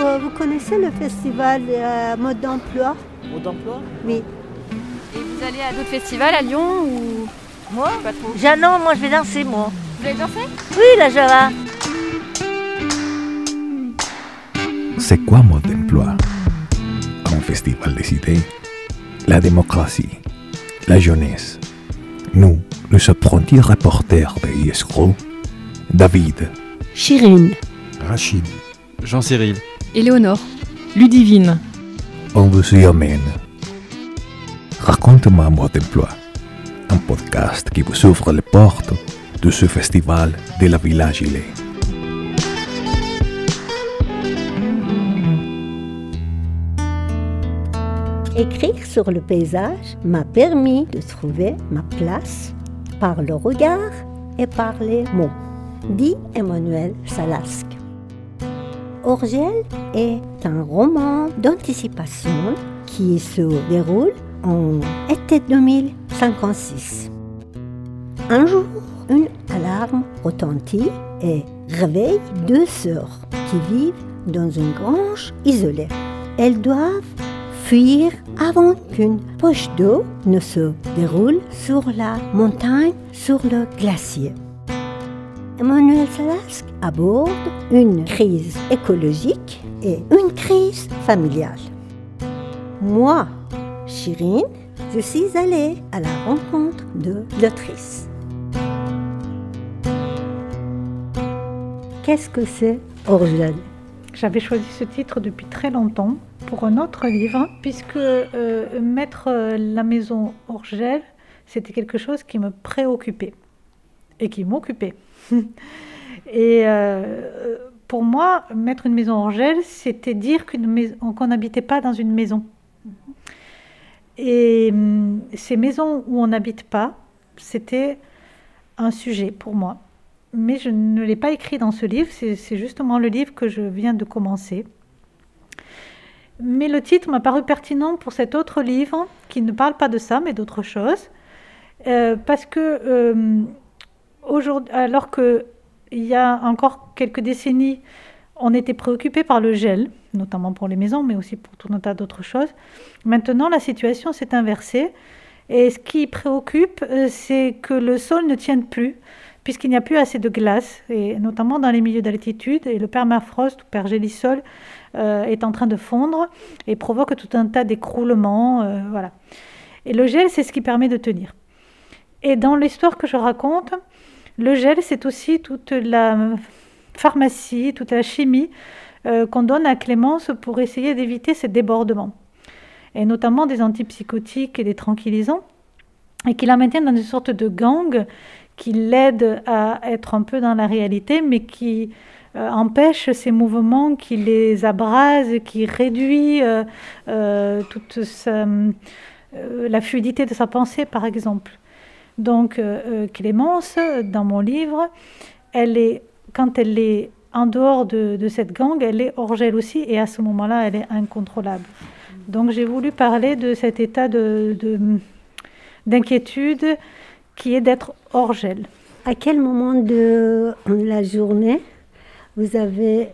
Euh, Vous connaissez le festival euh, Mode d'emploi? Mode d'emploi? Oui. Et vous allez à d'autres festivals à Lyon ou? Moi? Pas trop Jeannon, moi je vais danser, moi. Vous avez dansé Oui, la Java. C'est quoi mode d'emploi? Un festival des idées, la démocratie, la jeunesse. Nous, les apprentis reporters de ISRO, David, Chirine. Rachid, Jean-Cyril. Éléonore. Ludivine. on vous y amène. Raconte-moi mode d'emploi, un podcast qui vous ouvre les portes de ce festival de la Villa Gilet. Écrire sur le paysage m'a permis de trouver ma place par le regard et par les mots, dit Emmanuel Salasque. Orgel est un roman d'anticipation qui se déroule en été 2056. Un jour, une alarme retentit et réveille deux sœurs qui vivent dans une grange isolée. Elles doivent fuir avant qu'une poche d'eau ne se déroule sur la montagne, sur le glacier. Emmanuel Salasque aborde une crise écologique et une crise familiale. Moi, Chirine, je suis allée à la rencontre de l'autrice. Qu'est-ce que c'est Orgel? J'avais choisi ce titre depuis très longtemps pour un autre livre, puisque euh, mettre euh, la maison hors gel, c'était quelque chose qui me préoccupait et qui m'occupait. et euh, pour moi, mettre une maison hors gel, c'était dire qu'on n'habitait pas dans une maison. Et hum, ces maisons où on n'habite pas, c'était un sujet pour moi. Mais je ne l'ai pas écrit dans ce livre, c'est justement le livre que je viens de commencer. Mais le titre m'a paru pertinent pour cet autre livre qui ne parle pas de ça, mais d'autre chose. Euh, parce que, euh, aujourd'hui, alors qu'il y a encore quelques décennies, on était préoccupé par le gel, notamment pour les maisons, mais aussi pour tout un tas d'autres choses. Maintenant, la situation s'est inversée. Et ce qui préoccupe, euh, c'est que le sol ne tienne plus, puisqu'il n'y a plus assez de glace, et notamment dans les milieux d'altitude. Et le permafrost ou pergélisol euh, est en train de fondre et provoque tout un tas d'écroulements. euh, voilà. Et le gel, c'est ce qui permet de tenir. Et dans l'histoire que je raconte, le gel, c'est aussi toute la pharmacie, toute la chimie euh, qu'on donne à Clémence pour essayer d'éviter ces débordements. Et notamment des antipsychotiques et des tranquillisants, et qui la maintiennent dans une sorte de gang qui l'aide à être un peu dans la réalité, mais qui euh, empêche ces mouvements, qui les abrase, qui réduit euh, toute la fluidité de sa pensée, par exemple. Donc euh, euh, Clémence, dans mon livre, elle est, quand elle est en dehors de, de cette gang, elle est hors gel aussi, et à ce moment-là, elle est incontrôlable. Donc j'ai voulu parler de cet état de- de- d'inquiétude qui est d'être hors gel. À quel moment de la journée vous avez,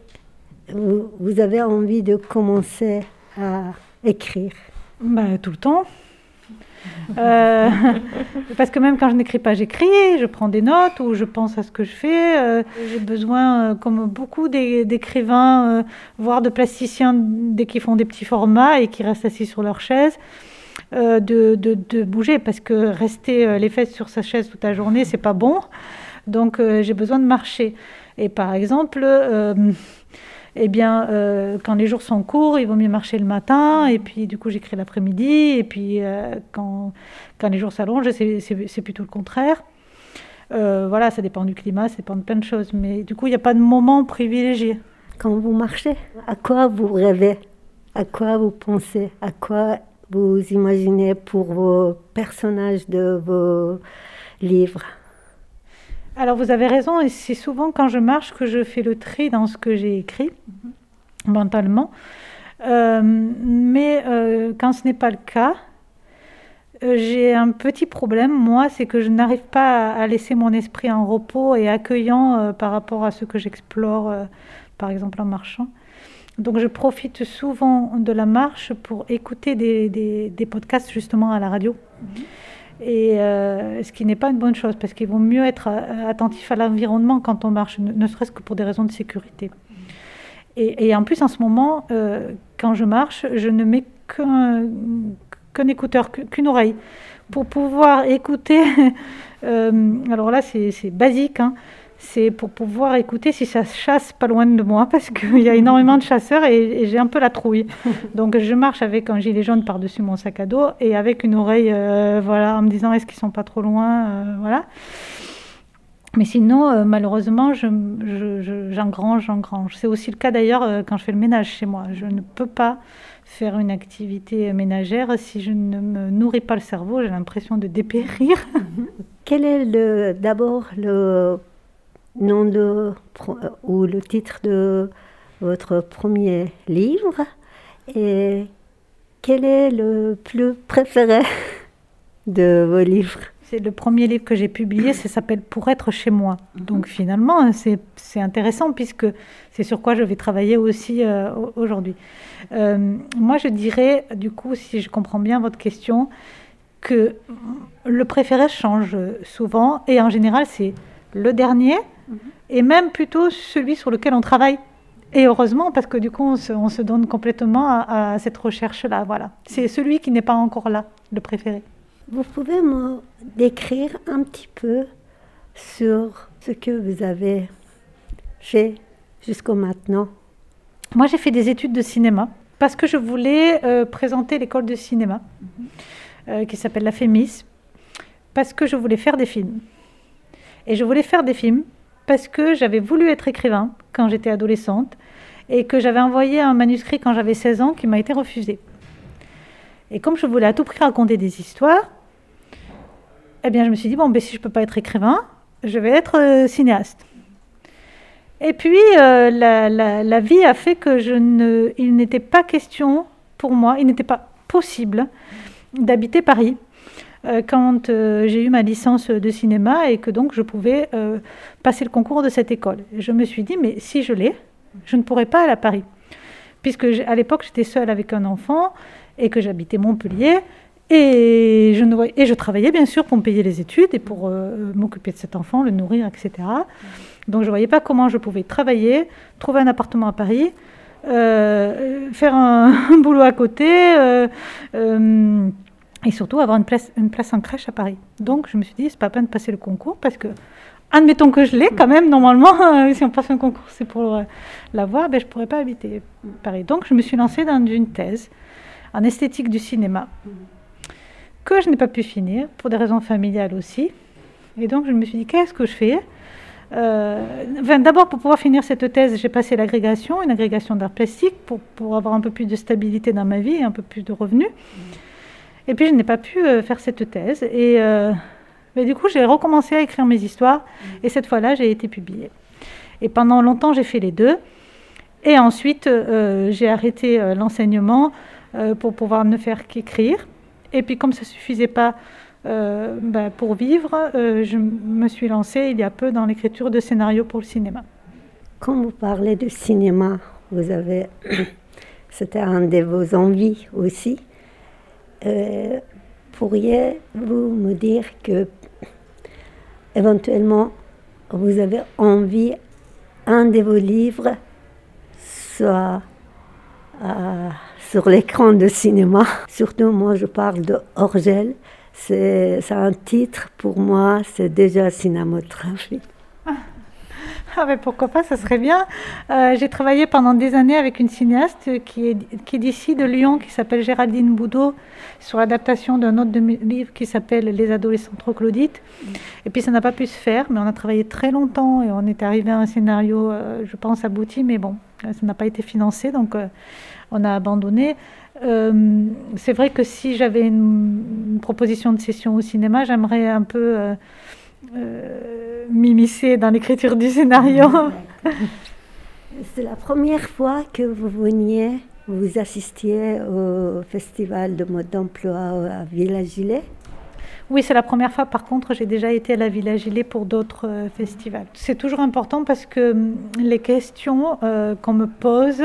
vous, vous avez envie de commencer à écrire? Bah, tout le temps. Euh, parce que même quand je n'écris pas, j'écris, je prends des notes ou je pense à ce que je fais. Euh, J'ai besoin, euh, comme beaucoup d'é- d'écrivains, voire de plasticiens, dès qu'ils font des petits formats et qui restent assis sur leur chaise, de, de- bouger parce que rester les fesses sur sa chaise toute la journée, c'est pas bon. Donc j'ai besoin de marcher. Et par exemple, eh bien, euh, quand les jours sont courts, il vaut mieux marcher le matin, et puis du coup j'écris l'après-midi, et puis euh, quand, quand les jours s'allongent, c'est- plutôt le contraire. Euh, voilà, ça dépend du climat, ça dépend de plein de choses, mais du coup il n'y a pas de moment privilégié. Quand vous marchez, à quoi vous rêvez? À quoi vous pensez? À quoi vous imaginez pour vos personnages de vos livres? Alors vous avez raison, et c'est souvent quand je marche que je fais le tri dans ce que j'ai écrit mentalement. Euh, mais euh, quand ce n'est pas le cas, euh, j'ai un petit problème, moi, c'est que je n'arrive pas à, laisser mon esprit en repos et accueillant par rapport à ce que j'explore, par exemple en marchant. Donc je profite souvent de la marche pour écouter des, des- des podcasts justement à la radio. Et euh, ce qui n'est pas une bonne chose parce qu'il vaut mieux être euh, attentif à l'environnement quand on marche, ne, serait-ce que pour des raisons de sécurité. Et, en plus, en ce moment, euh, quand je marche, je ne mets qu'un écouteur, qu'u- qu'une oreille, pour pouvoir écouter. alors là, c'est basique, hein, c'est pour pouvoir écouter si ça chasse pas loin de moi, parce qu'il y a énormément de chasseurs et, et j'ai un peu la trouille. Donc je marche avec un gilet jaune par-dessus mon sac à dos et avec une oreille, euh, voilà, en me disant est-ce qu'ils sont pas trop loin, euh, voilà. Mais sinon, euh, malheureusement, je, je- je- j'engrange, j'engrange. C'est aussi le cas d'ailleurs quand je fais le ménage chez moi. Je ne peux pas faire une activité ménagère si je ne me nourris pas le cerveau. J'ai l'impression de dépérir. Quel est le, d'abord le nom de, euh, ou le titre de votre premier livre et quel est le plus préféré de vos livres? C'est le premier livre que j'ai publié, ça s'appelle Pour être chez moi. Donc finalement, c'est c'est intéressant puisque c'est sur quoi je vais travailler aussi euh, au- aujourd'hui. Euh, moi, je dirais, du coup, si je comprends bien votre question, que le préféré change souvent et en général, c'est le dernier et même plutôt celui sur lequel on travaille. Et heureusement, parce que du coup, on se, on se donne complètement à, à cette recherche-là. Voilà. C'est celui qui n'est pas encore là, le préféré. Vous pouvez me décrire un petit peu sur ce que vous avez fait jusqu'à maintenant? Moi, j'ai fait des études de cinéma parce que je voulais euh, présenter l'école de cinéma euh, qui s'appelle la FEMIS, parce que je voulais faire des films. Et je voulais faire des films parce que j'avais voulu être écrivain quand j'étais adolescente et que j'avais envoyé un manuscrit quand j'avais 16 ans qui m'a été refusé. Et comme je voulais à tout prix raconter des histoires, eh bien, je me suis dit, bon, ben, si je ne peux pas être écrivain, je vais être euh, cinéaste. Et puis, euh, la, vie a fait que je ne, il n'était pas question pour moi, il n'était pas possible d'habiter Paris quand euh, j'ai eu ma licence de cinéma et que donc je pouvais euh, passer le concours de cette école. Je me suis dit, mais si je l'ai, je ne pourrais pas aller à Paris. Puisque à l'époque, j'étais seule avec un enfant et que j'habitais Montpellier. Et je, travaillais bien sûr pour me payer les études et pour euh, m'occuper de cet enfant, le nourrir, etc. Donc je ne voyais pas comment je pouvais travailler, trouver un appartement à Paris, euh, faire un, boulot à côté euh, euh, et surtout avoir une place, une place en crèche à Paris. Donc je me suis dit, c'est pas peine de passer le concours parce que, admettons que je l'ai quand même, normalement, euh, si on passe un concours, c'est pour euh, l'avoir, ben, je ne pourrais pas habiter Paris. Donc je me suis lancée dans une thèse en esthétique du cinéma que je n'ai pas pu finir pour des raisons familiales aussi. Et donc je me suis dit, qu'est-ce que je fais euh, D'abord, pour pouvoir finir cette thèse, j'ai passé l'agrégation, une agrégation d'art plastique, pour, pour avoir un peu plus de stabilité dans ma vie un peu plus de revenus. Et puis, je n'ai pas pu euh, faire cette thèse. Et euh, mais du coup, j'ai recommencé à écrire mes histoires. Et cette fois-là, j'ai été publiée. Et pendant longtemps, j'ai fait les deux. Et ensuite, euh, j'ai arrêté euh, l'enseignement euh, pour pouvoir ne faire qu'écrire. Et puis, comme ça ne suffisait pas ben, pour vivre, je me suis lancée il y a peu dans l'écriture de scénarios pour le cinéma. Quand vous parlez de cinéma, vous avez, c'était un de vos envies aussi. Euh, Pourriez-vous me dire que éventuellement vous avez envie un de vos livres soit euh, sur l'écran de cinéma? Surtout moi je parle de Orgel. C'est un titre pour moi, c'est déjà cinématographie. Ah mais pourquoi pas, ça serait bien. Euh, j'ai travaillé pendant des années avec une cinéaste qui est, qui est d'ici, de Lyon, qui s'appelle Géraldine Boudot, sur l'adaptation d'un autre de mes livres qui s'appelle Les adolescents troglodytes. Et puis ça n'a pas pu se faire, mais on a travaillé très longtemps et on est arrivé à un scénario, euh, je pense, abouti, mais bon, ça n'a pas été financé, donc euh, on a abandonné. Euh, c'est vrai que si j'avais une, proposition de session au cinéma, j'aimerais un peu euh, euh, m'immiscer dans l'écriture du scénario. C'est la première fois que vous veniez, vous assistiez au festival de mode d'emploi à Villa Gilet. Oui, c'est la première fois. Par contre, j'ai déjà été à la Villa Gilet pour d'autres euh, festivals. C'est toujours important parce que hum, les questions euh, qu'on me pose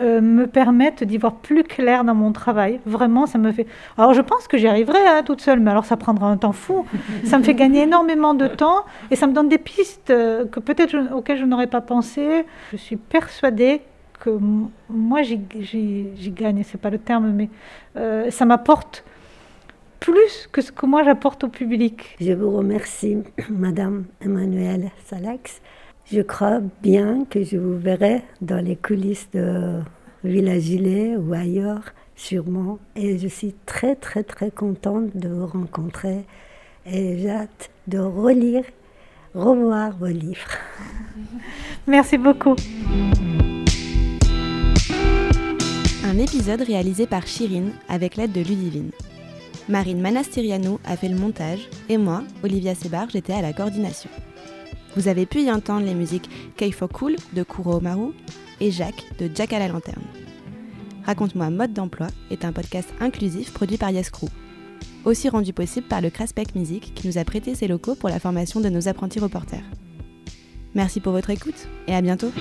euh, me permettent d'y voir plus clair dans mon travail. Vraiment, ça me fait. Alors, je pense que j'y arriverai hein, toute seule, mais alors ça prendra un temps fou. ça me fait gagner énormément de temps et ça me donne des pistes euh, que peut-être je- auxquelles je n'aurais pas pensé. Je suis persuadée que m- moi, j'y- j'y j'y gagne. C'est pas le terme, mais euh, ça m'apporte plus que ce que moi j'apporte au public. Je vous remercie, Madame Emmanuelle Salax. Je crois bien que je vous verrai dans les coulisses de Villa Gilet ou ailleurs, sûrement. Et je suis très, très, très contente de vous rencontrer. Et j'ai hâte de relire, revoir vos livres. Merci beaucoup. Un épisode réalisé par Chirine avec l'aide de Ludivine. Marine Manastiriano a fait le montage et moi, Olivia Sebar, j'étais à la coordination. Vous avez pu y entendre les musiques Keifo Cool de Kuro Omaru et Jacques de Jack à la lanterne. Raconte-moi mode d'emploi est un podcast inclusif produit par Yes Crew, aussi rendu possible par le Craspec Music qui nous a prêté ses locaux pour la formation de nos apprentis reporters. Merci pour votre écoute et à bientôt